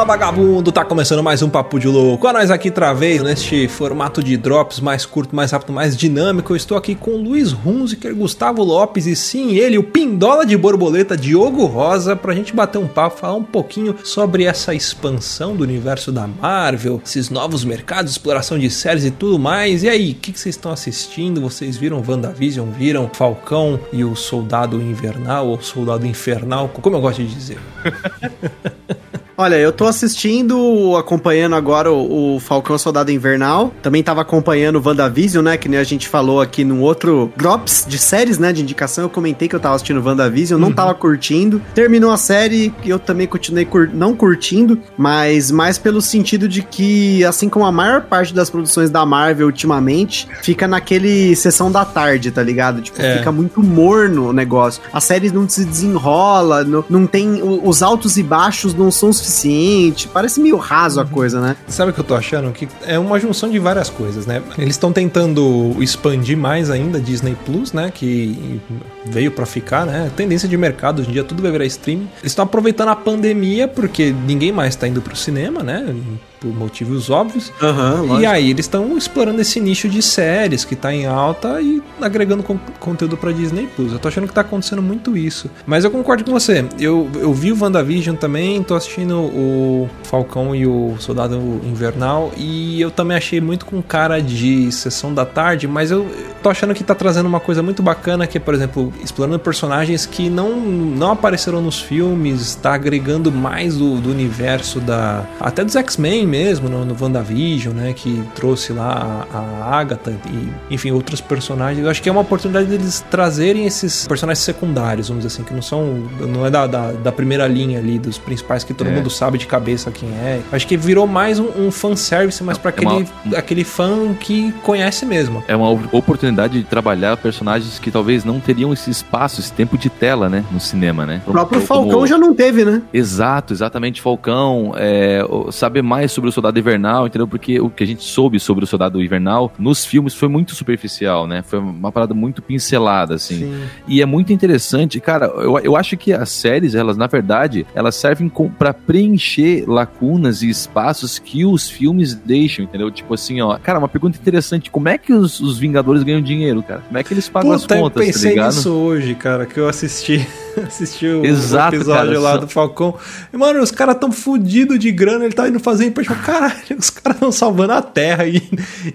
Fala vagabundo, tá começando mais um Papo de Louco. A nós aqui travei neste formato de drops mais curto, mais rápido, mais dinâmico. Eu estou aqui com Luiz Hunziker, Gustavo Lopes e sim, ele, o Pindola de Borboleta, Diogo Rosa, pra gente bater um papo, falar um pouquinho sobre essa expansão do universo da Marvel, esses novos mercados, exploração de séries e tudo mais. E aí, o que, que vocês estão assistindo? Vocês viram WandaVision? Viram Falcão e o Soldado Invernal ou Soldado Infernal? Como eu gosto de dizer. Olha, eu tô assistindo, acompanhando agora o, o Falcão Soldado Invernal. Também tava acompanhando o WandaVision, né? Que nem a gente falou aqui no outro Drops de séries, né? De indicação. Eu comentei que eu tava assistindo WandaVision, não uhum. tava curtindo. Terminou a série, eu também continuei cur não curtindo, mas mais pelo sentido de que, assim como a maior parte das produções da Marvel ultimamente, fica naquele sessão da tarde, tá ligado? Tipo, é. fica muito morno o negócio. A série não se desenrola, não, não tem. Os altos e baixos não são suficientes suficiente. Parece meio raso a coisa, né? Sabe o que eu tô achando? Que é uma junção de várias coisas, né? Eles estão tentando expandir mais ainda Disney Plus, né? Que veio para ficar, né? Tendência de mercado, hoje em dia tudo vai virar streaming. Eles estão aproveitando a pandemia porque ninguém mais tá indo pro cinema, né? Por motivos óbvios. Uhum, e aí eles estão explorando esse nicho de séries que tá em alta e agregando con conteúdo para Disney Plus. Eu tô achando que tá acontecendo muito isso. Mas eu concordo com você. Eu, eu vi o WandaVision também, tô assistindo o Falcão e o Soldado Invernal e eu também achei muito com cara de sessão da tarde, mas eu tô achando que tá trazendo uma coisa muito bacana que é, por exemplo, explorando personagens que não, não apareceram nos filmes, tá agregando mais do, do universo da até dos X-Men mesmo, no, no WandaVision, né? Que trouxe lá a, a Agatha e, enfim, outros personagens. Eu acho que é uma oportunidade deles trazerem esses personagens secundários, vamos dizer assim, que não são. Não é da, da, da primeira linha ali, dos principais que todo é. mundo sabe de cabeça quem é. Acho que virou mais um, um fanservice, mas para é aquele, uma... aquele fã que conhece mesmo. É uma oportunidade de trabalhar personagens que talvez não teriam esse espaço, esse tempo de tela, né? No cinema, né? O próprio Falcão como... já não teve, né? Exato, exatamente. Falcão, é, saber mais sobre o Soldado Invernal, entendeu? Porque o que a gente soube sobre o Soldado Invernal nos filmes foi muito superficial, né? Foi uma parada muito pincelada, assim. Sim. E é muito interessante, cara, eu, eu acho que as séries, elas, na verdade, elas servem para preencher lacunas e espaços que os filmes deixam, entendeu? Tipo assim, ó, cara, uma pergunta interessante, como é que os, os Vingadores ganham dinheiro, cara? Como é que eles pagam Puta, as contas, eu pensei tá ligado? nisso hoje, cara, que eu assisti assisti o Exato, episódio cara, lá só... do Falcão. E, mano, os caras tão fodidos de grana, ele tá indo fazer empréstimo. Caralho, os caras estão salvando a terra e,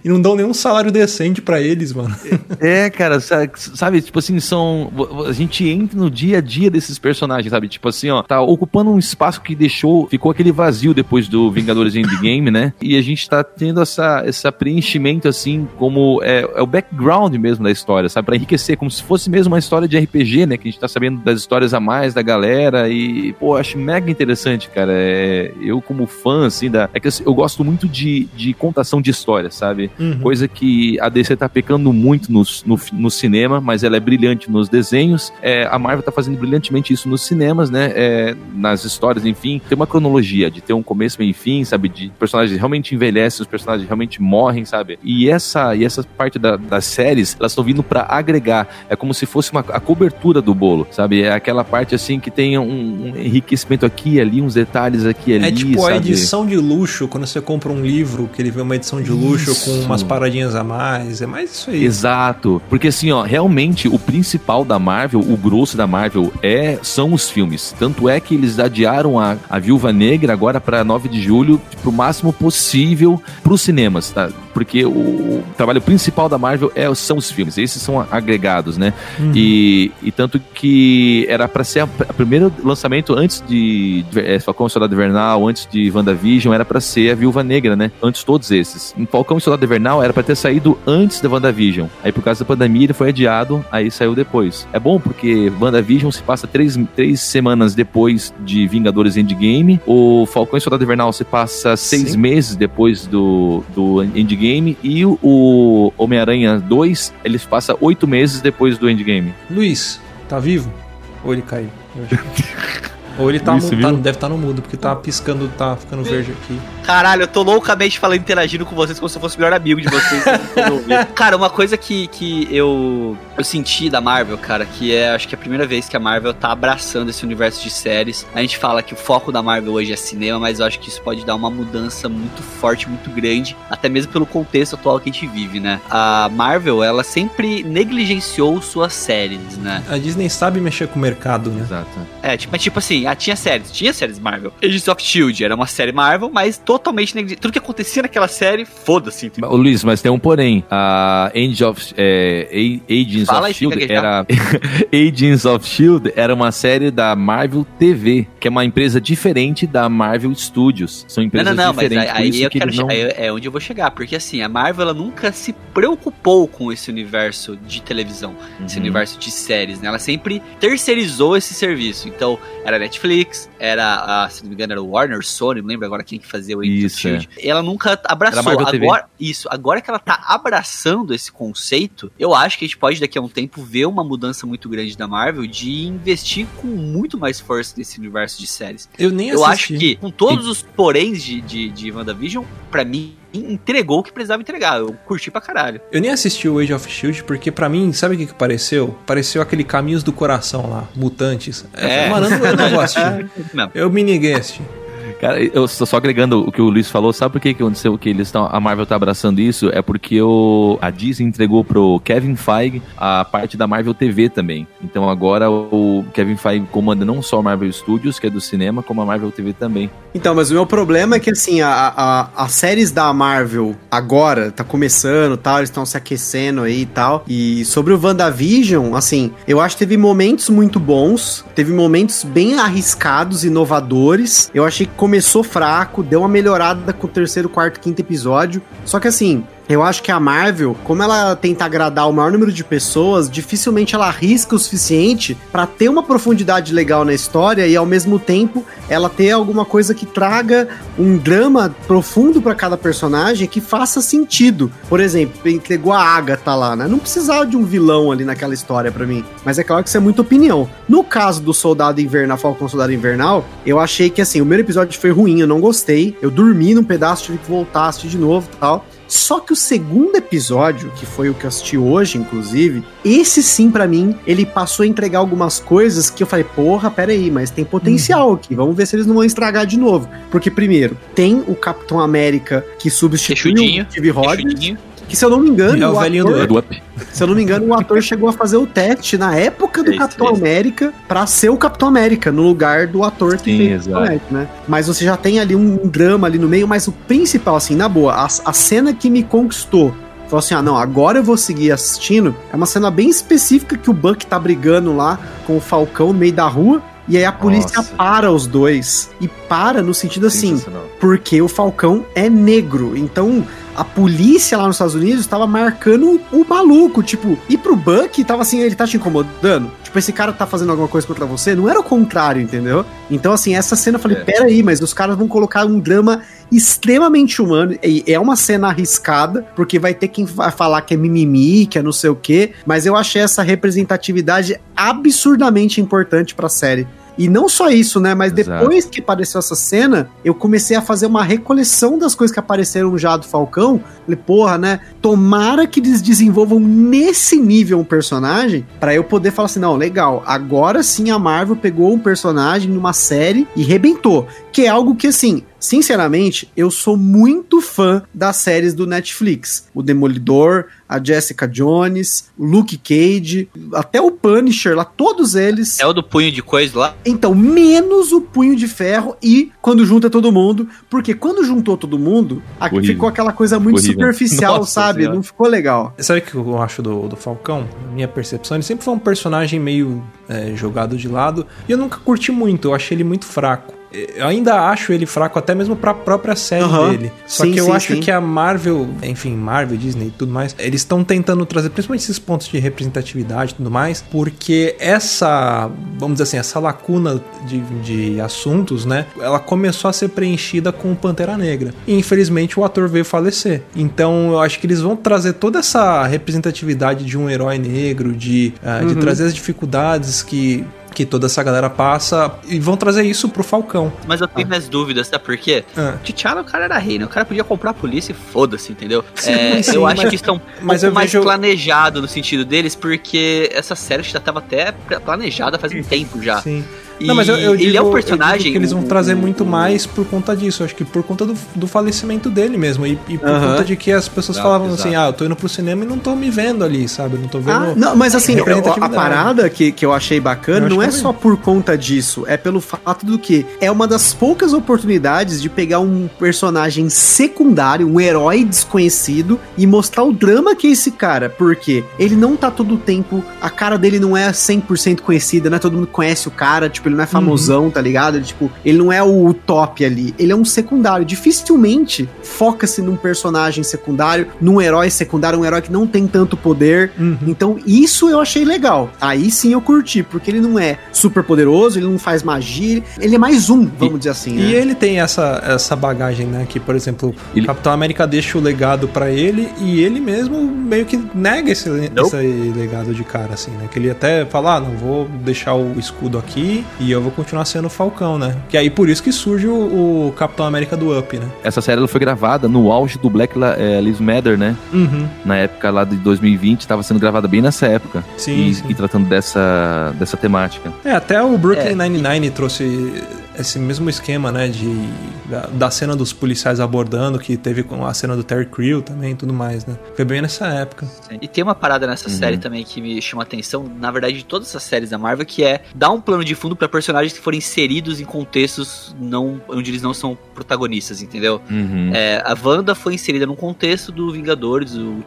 e não dão nenhum salário decente para eles, mano. É, cara, sabe, tipo assim, são. A gente entra no dia a dia desses personagens, sabe? Tipo assim, ó, tá ocupando um espaço que deixou, ficou aquele vazio depois do Vingadores Endgame, né? E a gente tá tendo essa, essa preenchimento, assim, como é, é o background mesmo da história, sabe? Pra enriquecer, como se fosse mesmo uma história de RPG, né? Que a gente tá sabendo das histórias a mais da galera e, pô, acho mega interessante, cara. É, eu, como fã, assim, da. É que eu gosto muito de, de contação de histórias, sabe? Uhum. Coisa que a DC tá pecando muito no, no, no, cinema, mas ela é brilhante nos desenhos. É, a Marvel tá fazendo brilhantemente isso nos cinemas, né? É, nas histórias, enfim. Tem uma cronologia de ter um começo, meio e fim, sabe? De personagens realmente envelhecem, os personagens realmente morrem, sabe? E essa, e essa parte da, das séries, elas estão vindo para agregar. É como se fosse uma, a cobertura do bolo, sabe? É aquela parte assim que tem um, um enriquecimento aqui ali, uns detalhes aqui e ali. É tipo sabe? a edição de luxo, quando você compra um livro, que ele vê uma edição de luxo isso. com umas paradinhas a mais. É mais isso aí. Exato. Porque assim, ó, realmente o principal da Marvel, o grosso da Marvel, é são os filmes. Tanto é que eles adiaram a, a Viúva Negra agora para 9 de julho, pro máximo possível pros cinemas, tá? Porque o, o trabalho principal da Marvel é, são os filmes. Esses são agregados, né? Uhum. E, e tanto que era para ser o primeiro lançamento antes de, de é, Falcão e Soldado Invernal, antes de WandaVision, era para ser a Viúva Negra, né? Antes de todos esses. Em Falcão e Soldado Invernal era para ter saído antes da WandaVision. Aí por causa da pandemia ele foi adiado, aí saiu depois. É bom porque WandaVision se passa três, três semanas depois de Vingadores Endgame. O Falcão e Soldado Invernal se passa seis Sim. meses depois do, do Endgame. E o Homem-Aranha 2, ele se passa oito meses depois do Endgame. Luiz, tá vivo? Ou ele caiu? Ou ele tá, Isso, mu- tá- deve estar no mudo, porque tá piscando, tá ficando verde aqui. Caralho, eu tô loucamente falando, interagindo com vocês como se eu fosse o melhor amigo de vocês. ouvi. cara, uma coisa que, que eu, eu senti da Marvel, cara, que é acho que é a primeira vez que a Marvel tá abraçando esse universo de séries. A gente fala que o foco da Marvel hoje é cinema, mas eu acho que isso pode dar uma mudança muito forte, muito grande, até mesmo pelo contexto atual que a gente vive, né? A Marvel, ela sempre negligenciou suas séries, né? A Disney sabe mexer com o mercado, né? Exato. É, tipo, mas tipo assim, ah, tinha séries, tinha séries Marvel. Agents of Shield era uma série Marvel, mas totalmente negligente. Tudo que acontecia naquela série, foda-se. Ô, Luiz, mas tem um porém. A Agents of, é, Agents Fala of aí, Shield era Agents of Shield era uma série da Marvel TV, que é uma empresa diferente da Marvel Studios. São Não, empresas não, não, mas diferentes. aí, por aí isso eu que quero não... aí é onde eu vou chegar, porque assim, a Marvel ela nunca se preocupou com esse universo de televisão, esse Uhum. universo de séries, né? Ela sempre terceirizou esse serviço. Então, era Netflix, era, a, se não me engano, era o Warner, Sony, não lembro agora quem que fazia o Agents Isso, Shield. Ela nunca abraçou. Agora, isso, agora que ela tá abraçando esse conceito, eu acho que a gente pode daqui a um tempo ver uma mudança muito grande da Marvel de investir com muito mais força nesse universo de séries. Eu nem Eu assisti. acho que, com todos os poréns de, de, de WandaVision, pra mim, entregou o que precisava entregar. Eu curti pra caralho. Eu nem assisti o Age of Shield porque pra mim, sabe o que que pareceu? Pareceu aquele Caminhos do Coração lá, Mutantes. É. Mano, eu não, eu não vou assistir. Não. Eu me neguei a assistir. Cara, eu só, agregando o que o Luiz falou, sabe por que, que aconteceu que eles estão. A Marvel tá abraçando isso? É porque o, a Disney entregou pro Kevin Feige a parte da Marvel TV também. Então agora o Kevin Feige comanda não só a Marvel Studios, que é do cinema, como a Marvel TV também. Então, mas o meu problema é que, assim, a, a, as séries da Marvel agora, tá começando tal, eles estão se aquecendo aí e tal. E sobre o WandaVision, assim, eu acho que teve momentos muito bons, teve momentos bem arriscados, inovadores. Eu achei que fraco, deu uma melhorada com o terceiro, quarto, quinto episódio. Só que, assim, eu acho que a Marvel, como ela tenta agradar o maior número de pessoas, dificilmente ela arrisca o suficiente pra ter uma profundidade legal na história e ao mesmo tempo ela ter alguma coisa que traga um drama profundo pra cada personagem que faça sentido. Por exemplo, entregou a Agatha lá, né? Não precisava de um vilão ali naquela história pra mim, mas é claro que isso é muita opinião. No caso do Soldado Invernal, Falcão Soldado Invernal, eu achei que assim, o primeiro episódio foi ruim, eu não gostei. Eu dormi num pedaço, tive que voltar, assistir de novo tal. Só que o segundo episódio, que foi o que eu assisti hoje, inclusive, esse sim, pra mim, ele passou a entregar algumas coisas que eu falei, porra, peraí, mas tem potencial aqui, vamos ver se eles não vão estragar de novo. Porque, primeiro, tem o Capitão América que substituiu o Steve Rogers, Queixudinho. Que se eu não me engano, É o velhinho ator, do Up. se eu não me engano, o ator chegou a fazer o teste na época do Isso, Capitão isso. América pra ser o Capitão América, no lugar do ator que Sim, fez o Capitão exato. América, né? Mas você já tem ali um, drama ali no meio, mas o principal, assim, na boa, a, a cena que me conquistou. Falou assim: ah, não, agora eu vou seguir assistindo. É uma cena bem específica que o Buck tá brigando lá com o Falcão no meio da rua. E aí a polícia Nossa. para os dois. E para no sentido assim, porque o Falcão é negro. Então, a polícia lá nos Estados Unidos estava marcando o maluco, tipo, e pro Buck tava assim, ele tá te incomodando? Tipo, esse cara tá fazendo alguma coisa contra você? Não era o contrário, entendeu? Então, assim, essa cena eu falei, É. peraí, mas os caras vão colocar um drama extremamente humano. E é uma cena arriscada, porque vai ter quem vai falar que é mimimi, que é não sei o quê, mas eu achei essa representatividade absurdamente importante pra série. E não só isso, né? Mas Exato. depois que apareceu essa cena, eu comecei a fazer uma recoleção das coisas que apareceram já do Falcão. Falei, porra, né? Tomara que eles desenvolvam nesse nível um personagem pra eu poder falar assim: não, legal, agora sim a Marvel pegou um personagem numa série e rebentou. Que é algo que, assim, sinceramente, eu sou muito fã das séries do Netflix. O Demolidor, a Jessica Jones, o Luke Cage, até o Punisher lá, todos eles. É o do punho de coisa lá. Então, menos o punho de ferro e quando junta todo mundo. Porque quando juntou todo mundo, aqui ficou aquela coisa muito superficial, Nossa sabe? Senhora. Não ficou legal. Sabe o que eu acho do, do Falcão? Minha percepção, ele sempre foi um personagem meio é, jogado de lado. E eu nunca curti muito, eu achei ele muito fraco. Eu ainda acho ele fraco, até mesmo pra própria série Aham. dele. Só Sim, que eu sim, acho sim. que a Marvel, enfim, Marvel, Disney e tudo mais, eles estão tentando trazer principalmente esses pontos de representatividade e tudo mais, porque essa, vamos dizer assim, essa lacuna de, de assuntos, né, ela começou a ser preenchida com o Pantera Negra. E infelizmente o ator veio falecer. Então eu acho que eles vão trazer toda essa representatividade de um herói negro, de, de Uhum. trazer as dificuldades que que toda essa galera passa e vão trazer isso pro Falcão. Mas eu tenho minhas dúvidas, sabe por quê? Ah. T'Challa, o cara era rei, né? O cara podia comprar a polícia e foda-se, entendeu? Sim, É, sim, eu acho mas- que estão um mas eu mais vejo- planejado no sentido deles, porque essa série já tava até planejada faz um tempo já. Sim. E Não, mas eu, eu ele digo, é um personagem. que eles vão trazer muito mais por conta disso. Acho que por conta do, do falecimento dele mesmo. E, e por Aham. conta de que as pessoas Exato, falavam exato. assim: ah, eu tô indo pro cinema e não tô me vendo ali, sabe? Não tô vendo. Ah, não, mas assim, a, parada que, que eu achei bacana Eu não é só por conta disso, é pelo fato do que é uma das poucas oportunidades de pegar um personagem secundário, um herói desconhecido e mostrar o drama que é esse cara, porque ele não tá todo o tempo, a cara dele não é 100% conhecida, não é todo mundo conhece o cara, tipo, ele não é famosão, tá ligado? Ele, tipo, ele não é o top ali, ele é um secundário. Dificilmente foca-se num personagem secundário, num herói secundário, um herói que não tem tanto poder, Uhum. então, isso eu achei legal. Aí sim eu curti, porque ele não é super poderoso, ele não faz magia, ele é mais um, vamos dizer assim. E né? ele tem essa, essa bagagem, né? Que, por exemplo, Ele- o Capitão América deixa o legado pra ele e ele mesmo meio que nega esse, esse legado de cara, assim, né? Que ele até fala, ah, não, vou deixar o escudo aqui e eu vou continuar sendo o Falcão, né? Que aí por isso que surge o, o Capitão América do Up, né? Essa série ela foi gravada no auge do Black La- eh, Lives Matter, né? Uhum. Na época lá de 2020, estava sendo gravada bem nessa época. Sim, e, sim. e tratando dessa, dessa temática. É, até o Brooklyn É. Nine-Nine trouxe esse mesmo esquema, né, de da, da cena dos policiais abordando, que teve com a cena do Terry Crew também e tudo mais, né? Foi bem nessa época. E tem uma parada nessa Uhum. série também que me chama a atenção, na verdade, de todas essas séries da Marvel, que é dar um plano de fundo pra personagens que forem inseridos em contextos não, onde eles não são protagonistas, entendeu? Uhum. É, a Wanda foi inserida num contexto do Vingadores, o,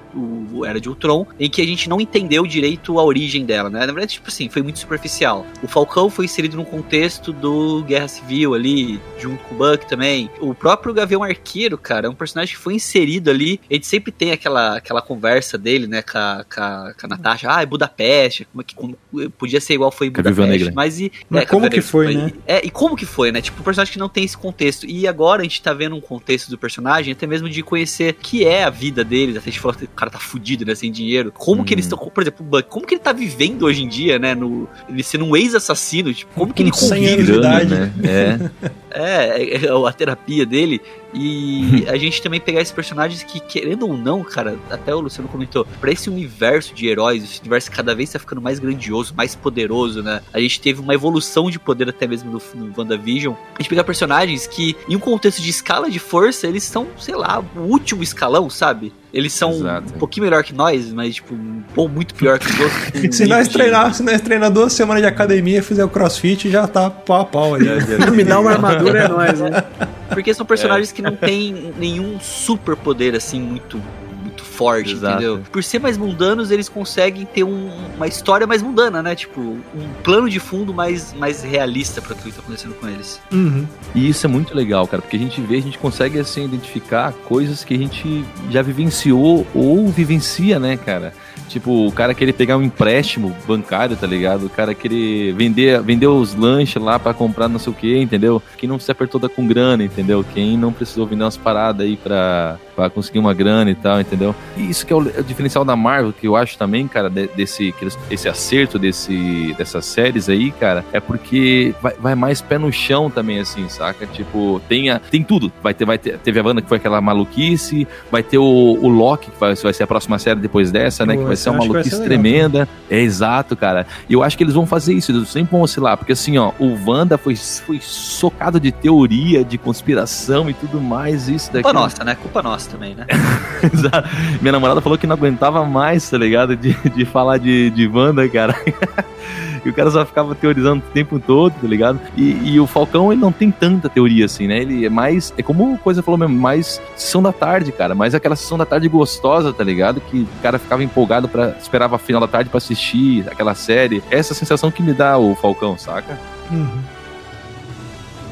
o Era de Ultron, em que a gente não entendeu direito a origem dela, né? Na verdade, tipo assim, foi muito superficial. O Falcão foi inserido num contexto do Guerra Civil ali, junto com o Buck também. O próprio Gavião Arqueiro, cara, é um personagem que foi inserido ali. A gente sempre tem aquela, aquela conversa dele, né, com a, com a, com a Natasha. Ah, é Budapeste, como é que como- podia ser igual foi em Budapeste. Negra. Mas e. Mas é, como Viúva que foi, Negra, né? é, e como que foi, né? Tipo, um personagem que não tem esse contexto. E agora a gente tá vendo um contexto do personagem, até mesmo de conhecer que é a vida deles. Até a gente falou que o cara tá fudido, né? Sem dinheiro. Como que Uhum. eles estão. Por exemplo, o Buck, como que ele tá vivendo hoje em dia, né? No, ele sendo um ex-assassino. Tipo, como que ele Com 100 convive anos de idade. né? É. é, é, a terapia dele. E a gente também pegar esses personagens que, querendo ou não, cara, até o Luciano comentou, pra esse universo de heróis, esse universo que cada vez tá ficando mais grandioso, mais poderoso, né? A gente teve uma evolução de poder até mesmo no, no WandaVision. A gente pegar personagens que, em um contexto de escala de força, eles são, sei lá, o último escalão, sabe? Eles são Exato. um pouquinho melhor que nós, mas, tipo, um pouco muito pior que os outros. Se nós treinar, se nós treinar duas semanas de academia e fizer o crossfit, já tá pau a pau dá uma armadura, é nóis, né? Porque são personagens que não têm nenhum super poder assim muito muito forte, Exato. entendeu? Por ser mais mundanos, eles conseguem ter um- uma história mais mundana, né? Tipo, um plano de fundo mais, mais realista para tudo que tá acontecendo com eles. Uhum. E isso é muito legal, cara, porque a gente vê, a gente consegue assim identificar coisas que a gente já vivenciou ou vivencia, né, cara? Tipo, o cara querer pegar um empréstimo bancário, tá ligado? O cara querer vender, vender os lanches lá pra comprar não sei o que, entendeu? Quem não se apertou da com grana, entendeu? Quem não precisou vender umas paradas aí pra, pra conseguir uma grana e tal, entendeu? E isso que é o, é o diferencial da Marvel, que eu acho também, cara, de- desse esse acerto desse, dessas séries aí, cara, é porque vai, vai mais pé no chão também, assim, saca? Tipo, tem, a- tem tudo. Vai ter, vai ter, teve a Wanda que foi aquela maluquice, vai ter o, o Loki, que vai, vai ser a próxima série depois dessa, né? Que vai ser eu uma maluquice ser legal tremenda. É exato, cara. E eu acho que eles vão fazer isso, eles sempre vão oscilar, porque assim, ó, o Wanda foi, foi socado de teoria, de conspiração e tudo mais, isso daqui. Culpa nossa, né? Culpa nossa também, né? Exato. Minha namorada falou que não aguentava mais, tá ligado? De, de falar de, de Wanda, cara. E o cara só ficava teorizando o tempo todo, tá ligado? E, e o Falcão, ele não tem tanta teoria assim, né? Ele é mais. É como a coisa falou mesmo, mais sessão da tarde, cara. Mais aquela sessão da tarde gostosa, tá ligado? Que o cara ficava empolgado para esperava a final da tarde pra assistir aquela série. Essa sensação que me dá o Falcão, saca? Uhum.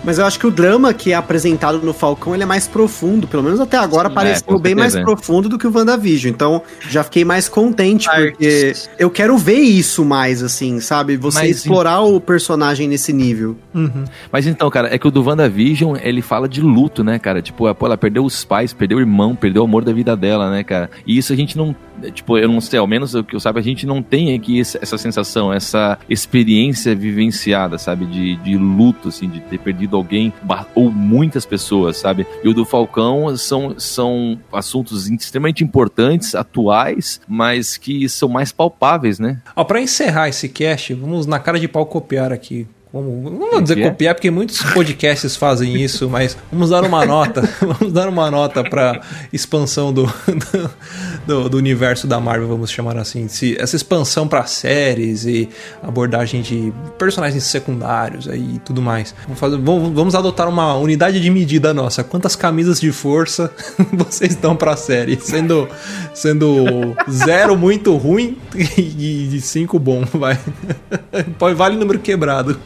Mas eu acho que o drama que é apresentado no Falcão, ele é mais profundo, pelo menos até agora Sim, pareceu é, bem mais profundo do que o WandaVision. Então, já fiquei mais contente, Artes. porque eu quero ver isso mais, assim, sabe? Você Mas, explorar o personagem nesse nível. Uhum. Mas então, cara, é que o do WandaVision, ele fala de luto, né, cara? Tipo, pô, ela perdeu os pais, perdeu o irmão, perdeu o amor da vida dela, né, cara? E isso a gente não. Tipo, eu não sei, ao menos o que eu saiba, a gente não tem aqui essa sensação, essa experiência vivenciada, sabe? De, de luto, assim, de ter perdido alguém ou muitas pessoas, sabe? E o do Falcão são, são assuntos extremamente importantes, atuais, mas que são mais palpáveis, né? Ó, pra encerrar esse cast, vamos na cara de pau copiar aqui. Como, não vou que dizer é? copiar, porque muitos podcasts fazem isso, mas vamos dar uma nota. Vamos dar uma nota pra expansão do, do, do universo da Marvel, vamos chamar assim. Se, essa expansão pra séries e abordagem de personagens secundários aí e tudo mais. Vamos, fazer, vamos, vamos adotar uma unidade de medida nossa. Quantas camisas de força vocês dão pra série? Sendo, sendo zero muito ruim e de cinco bom, vai. Vale número quebrado.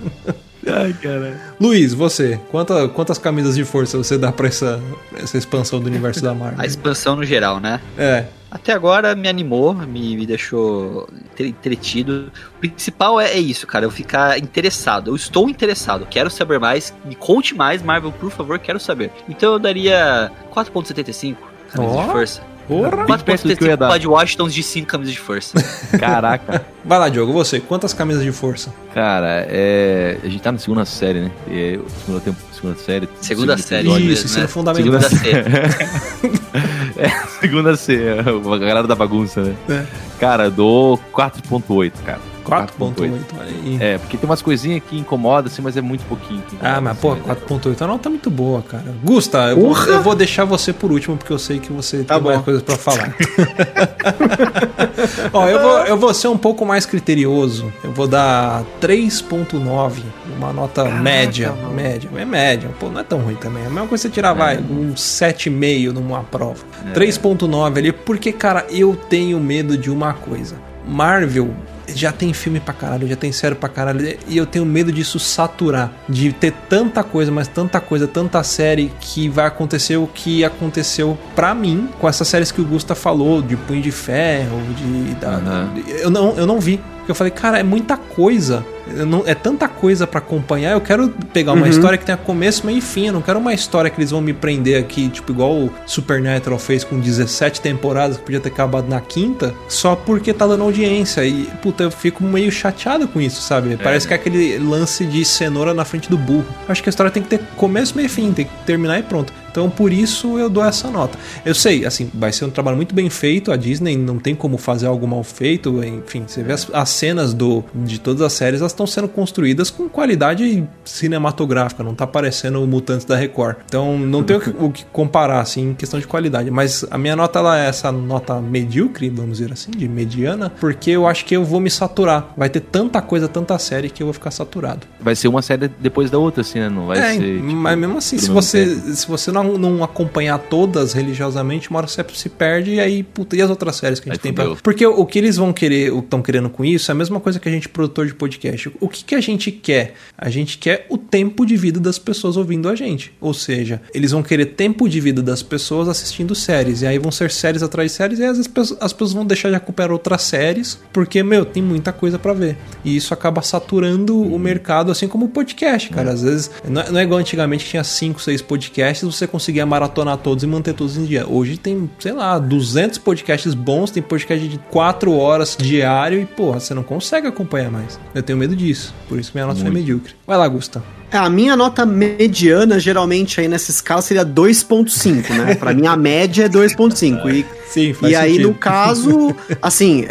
Ai, caralho. Luiz, você, quanta, quantas camisas de força você dá pra essa, essa expansão do universo da Marvel? A expansão no geral, né? É. Até agora me animou, me, me deixou entre- entretido. O principal é, é isso, cara, eu ficar interessado. Eu estou interessado, quero saber mais. Me conte mais, Marvel, por favor, quero saber. Então eu daria 4.75 camisas Ó. de força. Porra. Bem perto do que eu ia 4.75 dar. Pod Washingtons de 5 camisas de força. Caraca. Vai lá, Diogo, você, quantas camisas de força? Cara, é. A gente tá na segunda série, né? É, segunda, tempo, segunda série. Segunda série. episódio. Isso, mesmo, ensino né? fundamental. Segunda C. É, segunda série. A galera da bagunça, né? É. Cara, eu dou 4.8, cara. 4.8, olha aí. É, porque tem umas coisinhas que incomodam, assim, mas é muito pouquinho. que Ah, mas assim, pô, né? 4.8 a nota é muito boa, cara. Gusta, eu vou, eu vou deixar você por último, porque eu sei que você Tá tem mais bom. coisas pra falar. Ó, eu vou, eu vou ser um pouco mais criterioso. Eu vou dar 3.9, uma nota média. Média, é média. Pô, não é tão ruim também. É a mesma coisa você tirar, vai, um 7,5 numa prova. 3.9 ali, porque, cara, eu tenho medo de uma coisa. Marvel já tem filme pra caralho, já tem série pra caralho, e eu tenho medo disso saturar, de ter tanta coisa, mas tanta coisa, tanta série que vai acontecer o que aconteceu pra mim com essas séries que o Gusta falou, de Punho de Ferro, de. da- de- eu, não, eu não vi. Porque eu falei, cara, é muita coisa. Não- é tanta coisa pra acompanhar. Eu quero pegar uma Uhum. história que tenha começo, meio e fim. Eu não quero uma história que eles vão me prender aqui, tipo, igual o Supernatural fez com 17 temporadas, que podia ter acabado na quinta, só porque tá dando audiência. E, puta, eu fico meio chateado com isso, sabe? Parece que é aquele lance de cenoura na frente do burro. Acho que a história tem que ter começo, meio e fim, tem que terminar e pronto. Então, por isso eu dou essa nota. Eu sei, assim, vai ser um trabalho muito bem feito. A Disney não tem como fazer algo mal feito. Enfim, você vê as, as cenas do, de todas as séries, elas estão sendo construídas com qualidade cinematográfica. Não tá parecendo o Mutantes da Record. Então, não tem o que, o que comparar, assim, em questão de qualidade. Mas a minha nota, ela é essa nota medíocre, vamos dizer assim, de mediana, porque eu acho que eu vou me saturar. Vai ter tanta coisa, tanta série que eu vou ficar saturado. Vai ser uma série depois da outra, assim, né? Não vai é, ser. tipo, mas mesmo assim, se você, tempo. se você não, não acompanhar todas religiosamente, uma hora você se perde e aí, puta, e as outras séries que a gente Aí tem pra... Porque o, que eles vão querer, estão querendo com isso, é a mesma coisa que a gente, produtor de podcast. O que, que a gente quer? A gente quer o tempo de vida das pessoas ouvindo a gente. Ou seja, eles vão querer tempo de vida das pessoas assistindo séries. E aí vão ser séries atrás de séries e às vezes as pessoas, as pessoas vão deixar de acompanhar outras séries, porque, meu, tem muita coisa pra ver. E isso acaba saturando o mercado, assim como o podcast, cara. Às vezes, não é, não é igual antigamente que tinha 5, 6 podcasts, você conseguia maratonar todos e manter todos em dia. Hoje tem, sei lá, 200 podcasts bons, tem podcast de 4 horas diário e, porra, você não consegue acompanhar mais. Eu tenho medo disso. Por isso minha nota foi medíocre. Vai lá, Gusta. É, a minha nota mediana, geralmente, aí nessa escala seria 2.5, né? Pra mim, a média é 2.5. E Sim, E aí, no caso, assim,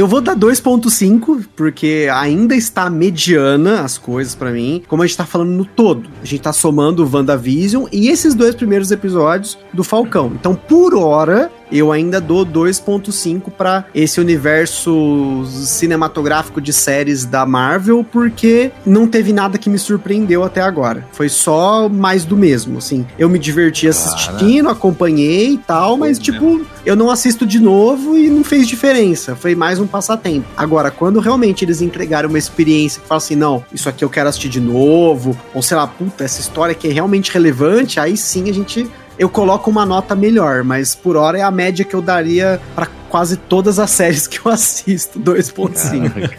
eu vou dar 2.5, porque ainda está mediana as coisas pra mim. Como a gente tá falando no todo. A gente tá somando o WandaVision e esses dois primeiros episódios do Falcão. Então, por hora, eu ainda dou 2.5 para esse universo cinematográfico de séries da Marvel, porque não teve nada que me surpreendeu até agora. Foi só mais do mesmo, assim. Eu me diverti assistindo, acompanhei e tal, mas tipo, eu não assisto de novo e não fez diferença. Foi mais um passatempo. Agora, quando realmente eles entregaram uma experiência que fala assim, não, isso aqui eu quero assistir de novo, ou sei lá, puta, essa história que é realmente relevante, aí sim a gente eu coloco uma nota melhor, mas por hora é a média que eu daria para quase todas as séries que eu assisto, 2.5.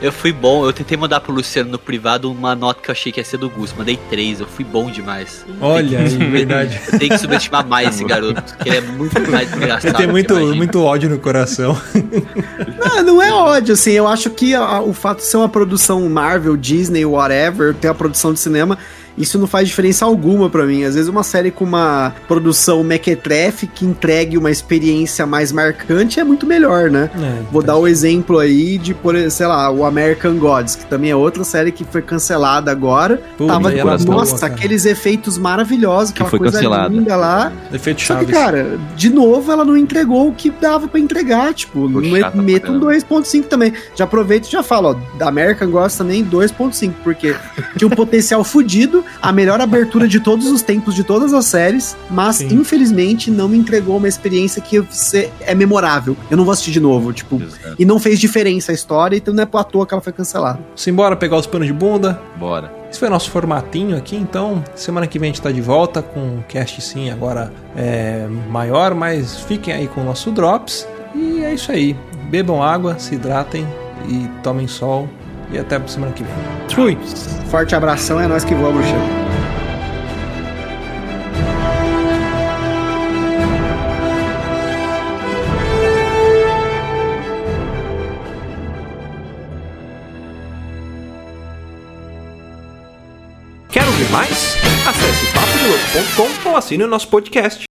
Eu fui bom, eu tentei mandar pro Luciano no privado uma nota que eu achei que ia ser do Gus. Mandei 3, eu fui bom demais. Olha, é verdade. Eu tenho que subestimar mais esse garoto, porque ele é muito mais engraçado. Ele tem muito, muito ódio no coração. Não, não é ódio, assim, eu acho que a, o fato de ser uma produção Marvel, Disney, whatever, ter a produção de cinema, isso não faz diferença alguma para mim. Às vezes uma série com uma produção mequetrefe que entregue uma experiência mais marcante é muito melhor, né? É, Vou dar o exemplo aí de, por, sei lá, o American Gods, que também é outra série que foi cancelada agora. Pô, Tava com, nossa, aqueles efeitos maravilhosos, aquela coisa cancelada. linda lá. Efeito Só que, cara, de novo ela não entregou o que dava para entregar, tipo, meto um 2.5 também. Já aproveito e já falo, ó, da American Gods também 2.5, porque tinha um potencial fudido, a melhor abertura de todos os tempos de todas as séries, mas Sim. infelizmente não me entregou uma experiência que é memorável. Eu não vou assistir de novo, tipo, Exato. e não fez diferença a história, então não é à toa que ela foi cancelada. Simbora pegar os panos de bunda? Bora. Esse foi nosso formatinho aqui, então semana que vem a gente tá de volta com um cast sim agora é, maior, mas fiquem aí com o nosso Drops. E é isso aí. Bebam água, se hidratem e tomem sol e até a semana que vem. Fui! Forte abração, é nós que voamos, bruxão. Quer ouvir mais? Acesse papodelouco.com ou assine o nosso podcast.